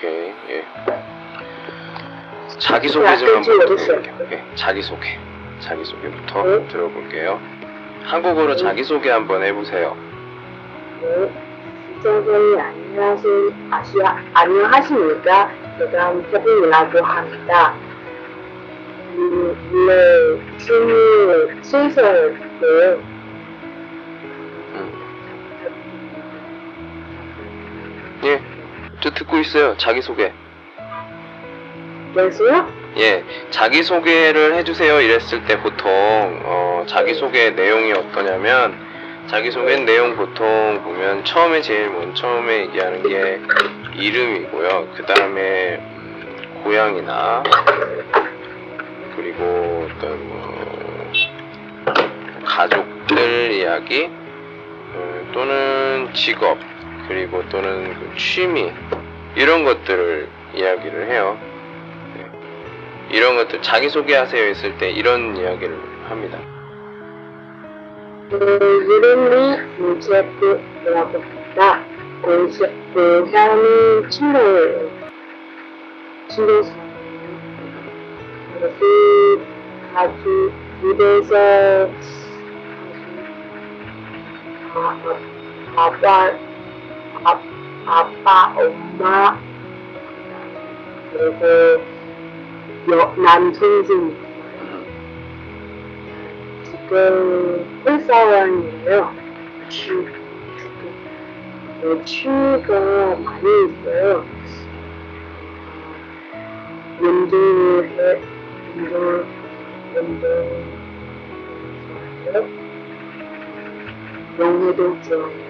오케이. 예. 자기소개 좀 한번 부탁드릴게요. 예, 자기소개. 자기소개부터 네. 들어볼게요. 한국어로 자기소개 한번 해보세요. 네, 시청자님 안녕하시, 아시아, 안녕하십니까? 제가 태빈이라고 합니다. 음, 네, 취미, 신세인 저 듣고 있어요. 자기소개. 여보세요? 예, 자기소개를 해주세요 이랬을 때 보통 어, 자기소개 내용이 어떠냐면 자기소개 내용 보통 보면 처음에 제일 먼 처음에 얘기하는 게 이름이고요. 그 다음에 음, 고향이나 그리고 어떤 뭐 가족들 이야기 음, 또는 직업 그리고 또는 그 취미 이런 것들을 이야기를 해요. 이런 것들 자기소개하세요 했을 때 이런 이야기를 합니다. 네, 이름이 김재프라고 합니다. 고시- 고향이 친구예요. 친구 그래서 아주 집에서 아, 아, 아빠, 아, 아빠, 엄마, 그리고 여, 남동생 지금 회사원이에요. 취, 어, 취미가 많이 있어요. 운동해, 운동, 운동, 좋아해요. 영어도 좋아해요.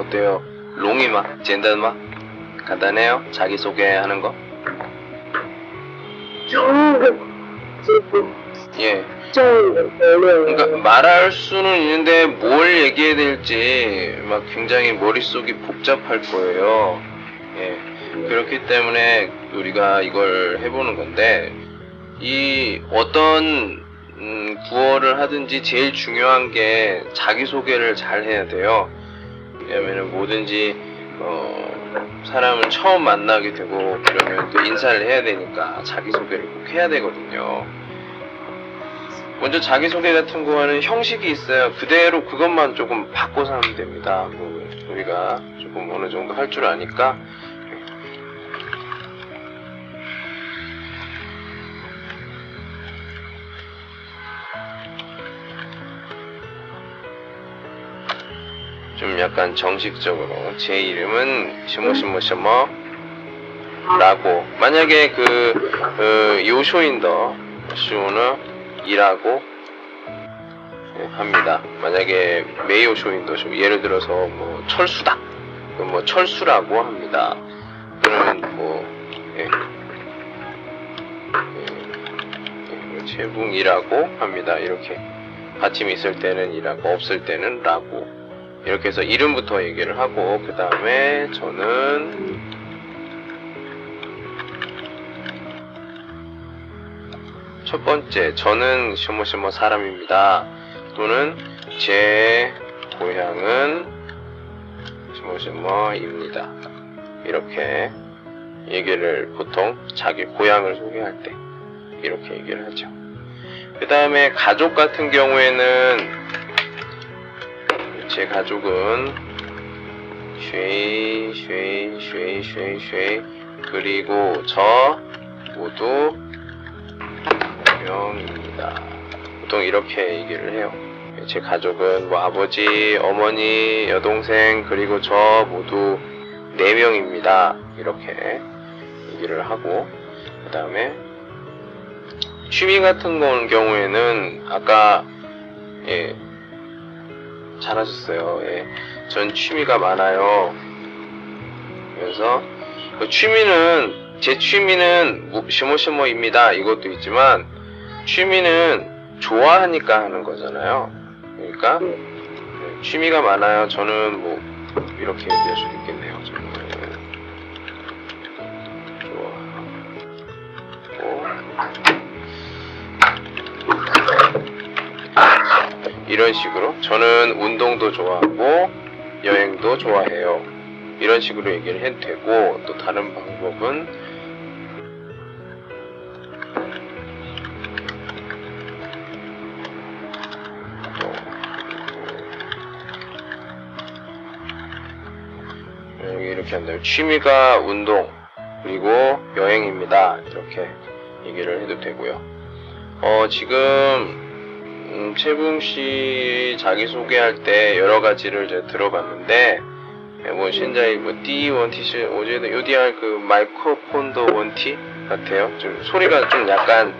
어 어때요? 롱이마? 젠단마? 간단해요? 자기소개하는 거? 예. 그러니까 말할 수는 있는데 뭘 얘기해야 될지 막 굉장히 머릿속이 복잡할 거예요. 예. 그렇기 때문에 우리가 이걸 해보는 건데 이 어떤 음, 구어를 하든지 제일 중요한 게 자기소개를 잘 해야 돼요. 왜냐면은 뭐든지 어, 사람을 처음 만나게 되고 그러면 또 인사를 해야 되니까 자기소개를 꼭 해야 되거든요. 먼저 자기소개 같은 거는 형식이 있어요. 그대로 그것만 조금 바꿔서 하면 됩니다. 뭐 우리가 조금 어느 정도 할 줄 아니까 좀 약간 정식적으로 제 이름은 셔머셔머셔머 라고 만약에 그, 그 요쇼인더 쇼는 이라고 예, 합니다. 만약에 메이오 쇼인더 쇼 예를 들어서 뭐 철수다 그럼 뭐 철수라고 합니다. 또는 뭐 예. 예, 예, 채붕이라고 합니다. 이렇게 받침이 있을 때는 이라고 없을 때는 라고 이렇게 해서 이름부터 얘기를 하고 그 다음에 저는 첫 번째, 저는 셔머셔머 사람입니다. 또는 제 고향은 셔머셔머입니다. 이렇게 얘기를 보통 자기 고향을 소개할 때 이렇게 얘기를 하죠. 그 다음에 가족 같은 경우에는 제 가족은 谁, 谁, 谁, 谁, 谁 그리고 저 모두 명입니다. 보통 이렇게 얘기를 해요. 제 가족은 뭐 아버지, 어머니, 여동생 그리고 저 모두 네 명입니다. 이렇게 얘기를 하고 그 다음에 취미 같은 거 경우에는 아까 예 잘하셨어요. 예, 전 취미가 많아요. 그래서 그 취미는 제 취미는 뭐, 시모시모입니다. 이것도 있지만 취미는 좋아하니까 하는 거잖아요. 그러니까 네. 네, 취미가 많아요. 저는 뭐 이렇게 얘기할 수도 있겠네요. 이런 식으로 저는 운동도 좋아하고 여행도 좋아해요. 이런 식으로 얘기를 해도 되고 또 다른 방법은 여기 이렇게 한다면 취미가 운동 그리고 여행입니다. 이렇게 얘기를 해도 되고요. 어 지금 음, 채붕 씨 자기 소개할 때 여러 가지를 제가 들어봤는데 예, 뭐 현재 뭐 D 원티 씨 어제도 요디알 그 마이크로폰도 원티 같아요. 좀 소리가 좀 약간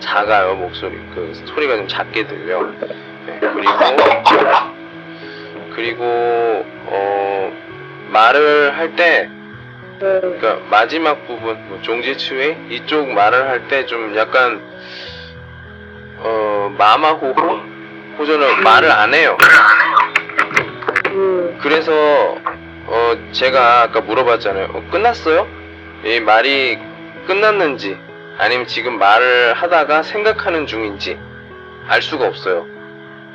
작아요 목소리 그 소리가 좀 작게 들려. 네, 그리고 그리고 어 말을 할때 네. 그러니까 마지막 부분 뭐 종지츠웨이 이쪽 말을 할 때 좀 약간 어 마마호호 호전은 말을 안 해요. 음, 그래서 어 제가 아까 물어봤잖아요. 어, 끝났어요? 이 말이 끝났는지 아니면 지금 말을 하다가 생각하는 중인지 알 수가 없어요.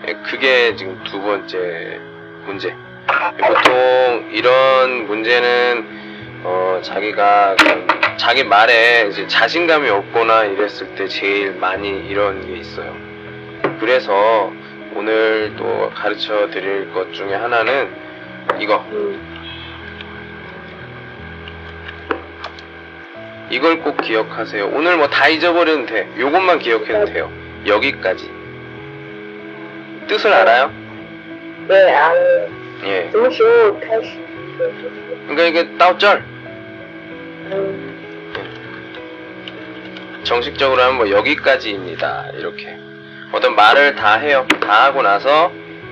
예, 그게 지금 두 번째 문제. 보통 이런 문제는 어 자기가 그 자기 말에 이제 자신감이 없거나 이랬을 때 제일 많이 이런 게 있어요. 그래서 오늘 또 가르쳐 드릴 것 중에 하나는 이거 음, 이걸 꼭 기억하세요. 오늘 뭐 다 잊어버려도 돼. 요것만 기억해도 돼요. 여기까지. 뜻을 알아요? 네, 아, 嗯 예. 什么时候开始？ 그러니까 이게 따오절 嗯 정식적으로 하면 뭐 여기까지입니다. 이렇게. 어떤 말을 다 해요. 다 하고 나서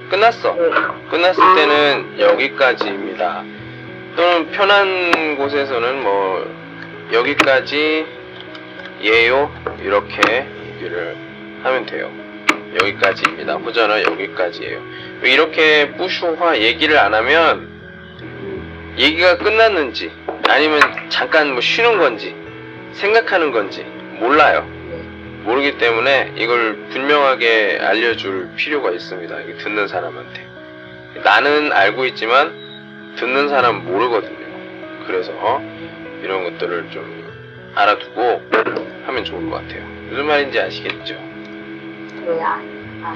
끝났어. 嗯 끝났을 때는 여기까지입니다. 또는 편한 곳에서는 뭐 여기까지 예요 이렇게 얘기를 하면 돼요. 여기까지입니다. 호전은 여기까지예요. 이렇게 뿌슈화 얘기를 안 하면 얘기가 끝났는지 아니면 잠깐 뭐 쉬는 건지 생각하는 건지 몰라요. 모르기 때문에 이걸 분명하게 알려줄 필요가 있습니다. 듣는 사람한테. 나는 알고 있지만 듣는 사람은 모르거든요. 그래서 이런 것들을 좀 알아두고 하면 좋을 것 같아요. 무슨 말인지 아시겠죠? 对呀、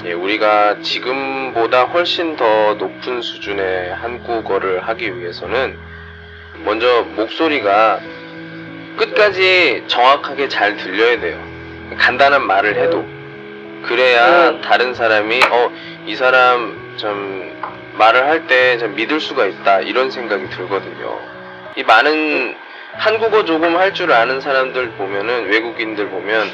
예, 우리가 지금보다 훨씬 더 높은 수준의 한국어를 하기 위해서는 먼저 목소리가 끝까지 정확하게 잘 들려야 돼요. 간단한 말을 해도. 그래야 음. 다른 사람이, 어, 이 사람 좀 말을 할 때 좀 믿을 수가 있다. 이런 생각이 들거든요. 이 많은 한국어 조금 할 줄 아는 사람들 보면은, 외국인들 보면,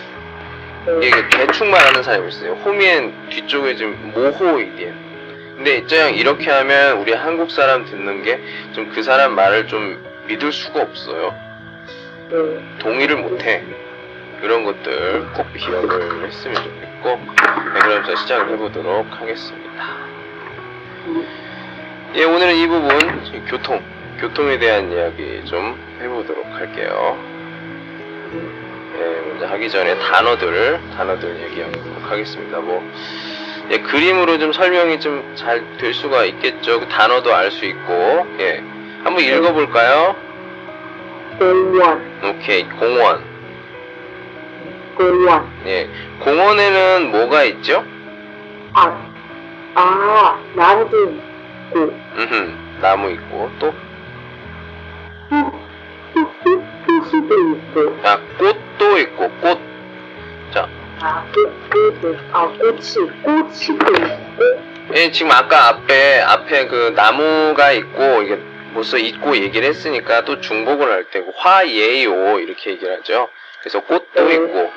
음, 이게 대충 말하는 사람이 있어요. 호미엔 뒤쪽에 좀 모호이디엔. 근데 저양 이렇게 하면 우리 한국 사람 듣는 게 좀 그 사람 말을 좀 믿을 수가 없어요. 음, 동의를 못해. 그런 것들 꼭 기억을 했으면 좋겠고, 네, 그럼 자 시작을 해보도록 하겠습니다. 음, 예, 오늘은 이 부분 교통, 교통에 대한 이야기 좀 해보도록 할게요. 예, 먼저 하기 전에 단어들, 단어들 얘기하도록 하겠습니다. 뭐, 예, 그림으로 좀 설명이 좀 잘 될 수가 있겠죠. 그 단어도 알 수 있고, 예. 한번 읽어볼까요? 公园， 오케이, 공원. 공원. 예. 공원에는 뭐가 있죠? 아, 아, 나무도 있고. 음, 나무 있고 또. 꽃도 있고. 아, 꽃도 있고 꽃. 자. 아, 꽃, 꽃, 아, 꽃이, 꽃이도 있고. 예, 지금 아까 앞에 앞에 그 나무가 있고 이게 무슨 있고 얘기를 했으니까 또 중복을 할 때, 화예요 이렇게 얘기를 하죠. 그래서 꽃도 네. 있고